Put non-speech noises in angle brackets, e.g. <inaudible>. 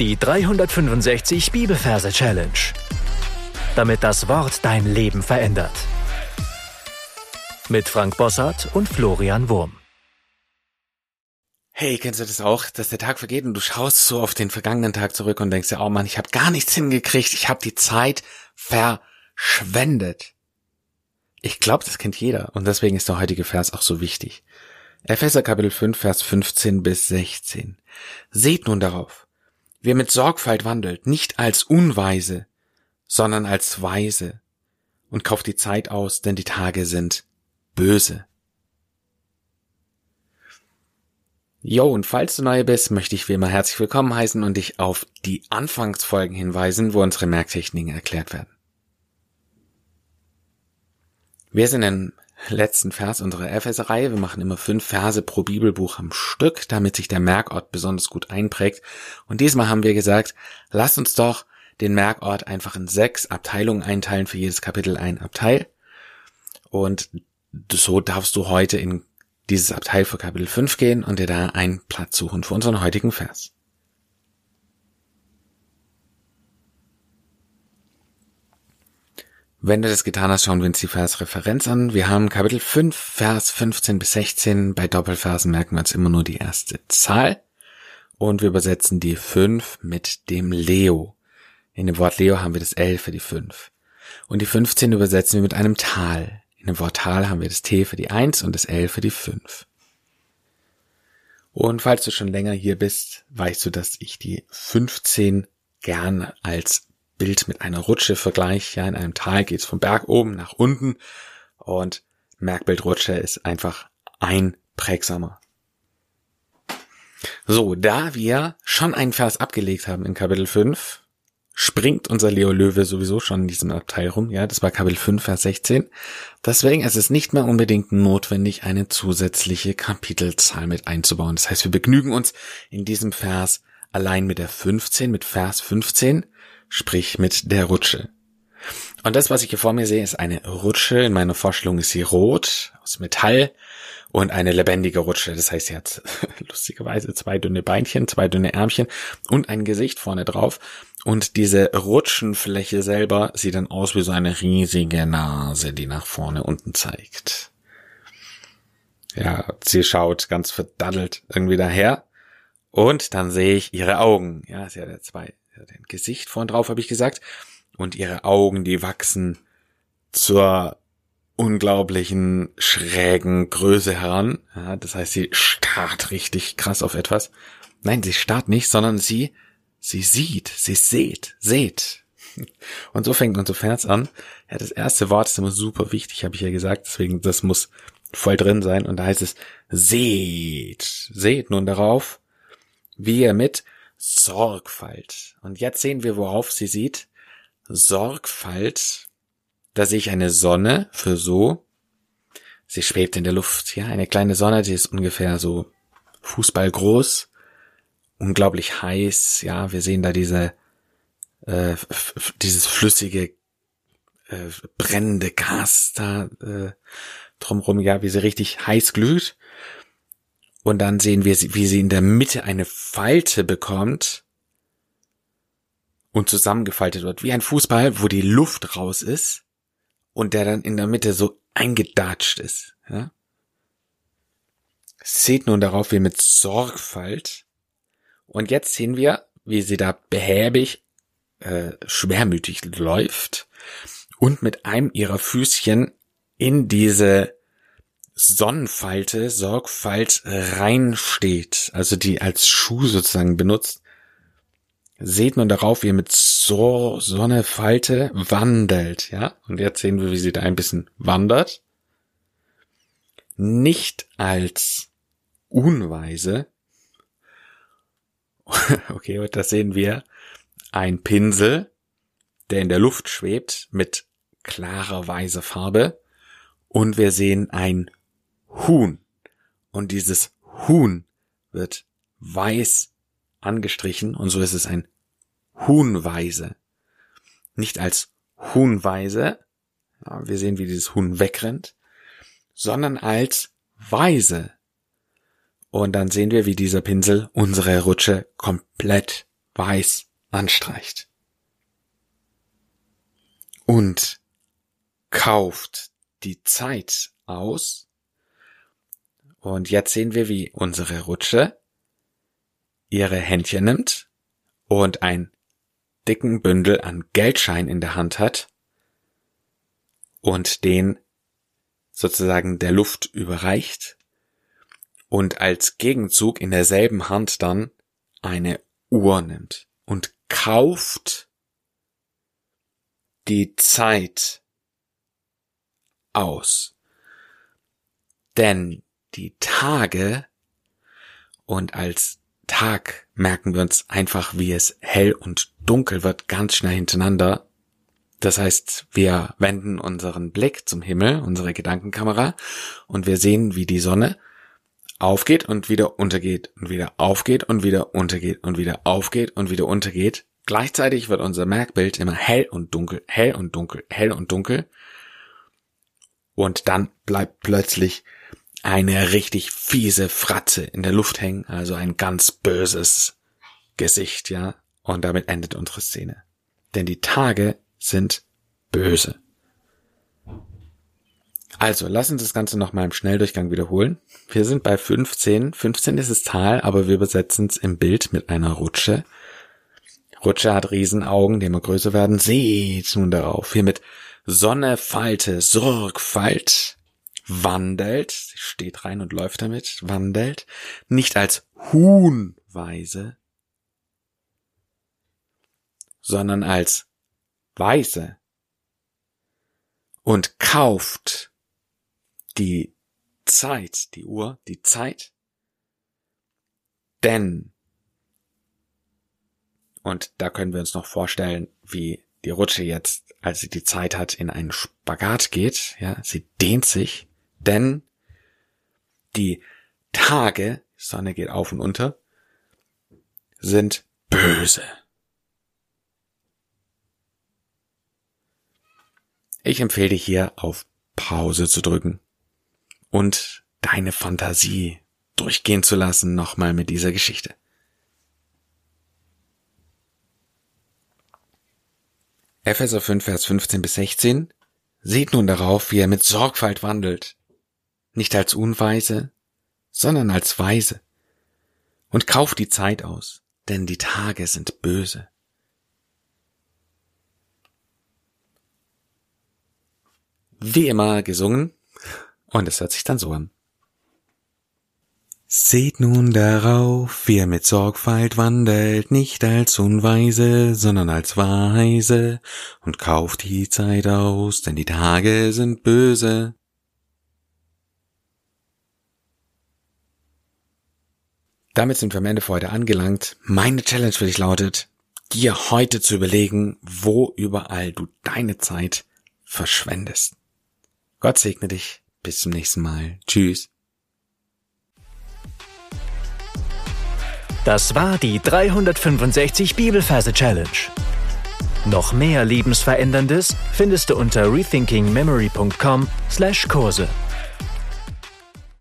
Die 365 Bibelverse Challenge. Damit das Wort dein Leben verändert. Mit Frank Bossart und Florian Wurm. Hey, kennst du das auch, dass der Tag vergeht und du schaust so auf den vergangenen Tag zurück und denkst dir, oh Mann, ich habe gar nichts hingekriegt, ich habe die Zeit verschwendet. Ich glaube, das kennt jeder und deswegen ist der heutige Vers auch so wichtig. Epheser Kapitel 5, Vers 15 bis 16. Seht nun darauf, Wer mit Sorgfalt wandelt, nicht als Unweise, sondern als Weise und kauft die Zeit aus, denn die Tage sind böse. Jo, und falls du neu bist, möchte ich wie immer herzlich willkommen heißen und dich auf die Anfangsfolgen hinweisen, wo unsere Merktechniken erklärt werden. Wir sind in letzten Vers unserer Epheser-Reihe. Wir machen immer fünf Verse pro Bibelbuch am Stück, damit sich der Merkort besonders gut einprägt. Und diesmal haben wir gesagt, lass uns doch den Merkort einfach in sechs Abteilungen einteilen, für jedes Kapitel ein Abteil. Und so darfst du heute in dieses Abteil für Kapitel 5 gehen und dir da einen Platz suchen für unseren heutigen Vers. Wenn du das getan hast, schauen wir uns die Versreferenz an. Wir haben Kapitel 5, Vers 15 bis 16. Bei Doppelversen merken wir uns immer nur die erste Zahl. Und wir übersetzen die 5 mit dem Leo. In dem Wort Leo haben wir das L für die 5. Und die 15 übersetzen wir mit einem Tal. In dem Wort Tal haben wir das T für die 1 und das L für die 5. Und falls du schon länger hier bist, weißt du, dass ich die 15 gern als Bild mit einer Rutsche vergleiche. Ja, in einem Tal geht es vom Berg oben nach unten und Merkbildrutsche ist einfach einprägsamer. So, da wir schon einen Vers abgelegt haben in Kapitel 5, springt unser Leo Löwe sowieso schon in diesem Abteil rum. Ja, das war Kapitel 5, Vers 16. Deswegen ist es nicht mehr unbedingt notwendig, eine zusätzliche Kapitelzahl mit einzubauen. Das heißt, wir begnügen uns in diesem Vers allein mit der 15, mit Vers 15 sprich mit der Rutsche. Und das, was ich hier vor mir sehe, ist eine Rutsche. In meiner Vorstellung ist sie rot, aus Metall und eine lebendige Rutsche. Das heißt, sie hat <laughs> lustigerweise zwei dünne Beinchen, zwei dünne Ärmchen und ein Gesicht vorne drauf. Und diese Rutschenfläche selber sieht dann aus wie so eine riesige Nase, die nach vorne unten zeigt. Ja, sie schaut ganz verdaddelt irgendwie daher. Und dann sehe ich ihre Augen. Ja, sie hat ja zwei ein Gesicht vorn drauf, habe ich gesagt. Und ihre Augen, die wachsen zur unglaublichen schrägen Größe heran. Ja, das heißt, sie starrt richtig krass auf etwas. Nein, sie starrt nicht, sondern sie, sie sieht, sie seht, seht. Und so fängt unser Vers an. Ja, das erste Wort ist immer super wichtig, habe ich ja gesagt, deswegen das muss voll drin sein. Und da heißt es seht, seht nun darauf, wie ihr mit Sorgfalt. Und jetzt sehen wir, worauf sie sieht. Sorgfalt. Da sehe ich eine Sonne für so. Sie schwebt in der Luft. Ja, eine kleine Sonne, die ist ungefähr so Fußball groß. Unglaublich heiß. Ja, wir sehen da diese, äh, dieses flüssige, äh, brennende Gas da äh, drumrum. Ja, wie sie richtig heiß glüht. Und dann sehen wir, wie sie in der Mitte eine Falte bekommt und zusammengefaltet wird, wie ein Fußball, wo die Luft raus ist und der dann in der Mitte so eingedatscht ist. Ja? Seht nun darauf, wie mit Sorgfalt. Und jetzt sehen wir, wie sie da behäbig, äh, schwermütig läuft und mit einem ihrer Füßchen in diese Sonnenfalte, Sorgfalt reinsteht, also die als Schuh sozusagen benutzt, seht man darauf, wie er mit so Sonnefalte wandelt, ja? Und jetzt sehen wir, wie sie da ein bisschen wandert. Nicht als unweise. <laughs> okay, und da sehen wir ein Pinsel, der in der Luft schwebt mit klarer weißer Farbe. Und wir sehen ein Huhn. Und dieses Huhn wird weiß angestrichen und so ist es ein Huhnweise. Nicht als Huhnweise, wir sehen, wie dieses Huhn wegrennt, sondern als Weise. Und dann sehen wir, wie dieser Pinsel unsere Rutsche komplett weiß anstreicht. Und kauft die Zeit aus. Und jetzt sehen wir, wie unsere Rutsche ihre Händchen nimmt und ein dicken Bündel an Geldschein in der Hand hat und den sozusagen der Luft überreicht und als Gegenzug in derselben Hand dann eine Uhr nimmt und kauft die Zeit aus. Denn die Tage und als Tag merken wir uns einfach, wie es hell und dunkel wird, ganz schnell hintereinander. Das heißt, wir wenden unseren Blick zum Himmel, unsere Gedankenkamera, und wir sehen, wie die Sonne aufgeht und wieder untergeht und wieder aufgeht und wieder untergeht und wieder aufgeht und wieder untergeht. Gleichzeitig wird unser Merkbild immer hell und dunkel, hell und dunkel, hell und dunkel. Und dann bleibt plötzlich eine richtig fiese Fratze in der Luft hängen, also ein ganz böses Gesicht, ja. Und damit endet unsere Szene. Denn die Tage sind böse. Also, lass uns das Ganze nochmal im Schnelldurchgang wiederholen. Wir sind bei 15. 15 ist das Tal, aber wir übersetzen es im Bild mit einer Rutsche. Rutsche hat Riesenaugen, die immer größer werden. Seht nun darauf. Hier mit Sonne, Falte, Sorgfalt wandelt, steht rein und läuft damit, wandelt, nicht als Huhnweise, sondern als Weise und kauft die Zeit, die Uhr, die Zeit, denn, und da können wir uns noch vorstellen, wie die Rutsche jetzt, als sie die Zeit hat, in einen Spagat geht, ja, sie dehnt sich, denn die Tage, Sonne geht auf und unter, sind böse. Ich empfehle dir hier auf Pause zu drücken und deine Fantasie durchgehen zu lassen nochmal mit dieser Geschichte. Epheser 5, Vers 15 bis 16. Seht nun darauf, wie er mit Sorgfalt wandelt, nicht als Unweise, sondern als Weise. Und kauft die Zeit aus, denn die Tage sind böse. Wie immer gesungen, und es hört sich dann so an. Seht nun darauf, wie er mit Sorgfalt wandelt, nicht als Unweise, sondern als Weise, und kauft die Zeit aus, denn die Tage sind böse. Damit sind wir am Ende für heute angelangt. Meine Challenge für dich lautet, dir heute zu überlegen, wo überall du deine Zeit verschwendest. Gott segne dich. Bis zum nächsten Mal. Tschüss. Das war die 365 Bibelferse Challenge. Noch mehr Lebensveränderndes findest du unter rethinkingmemory.com/Kurse.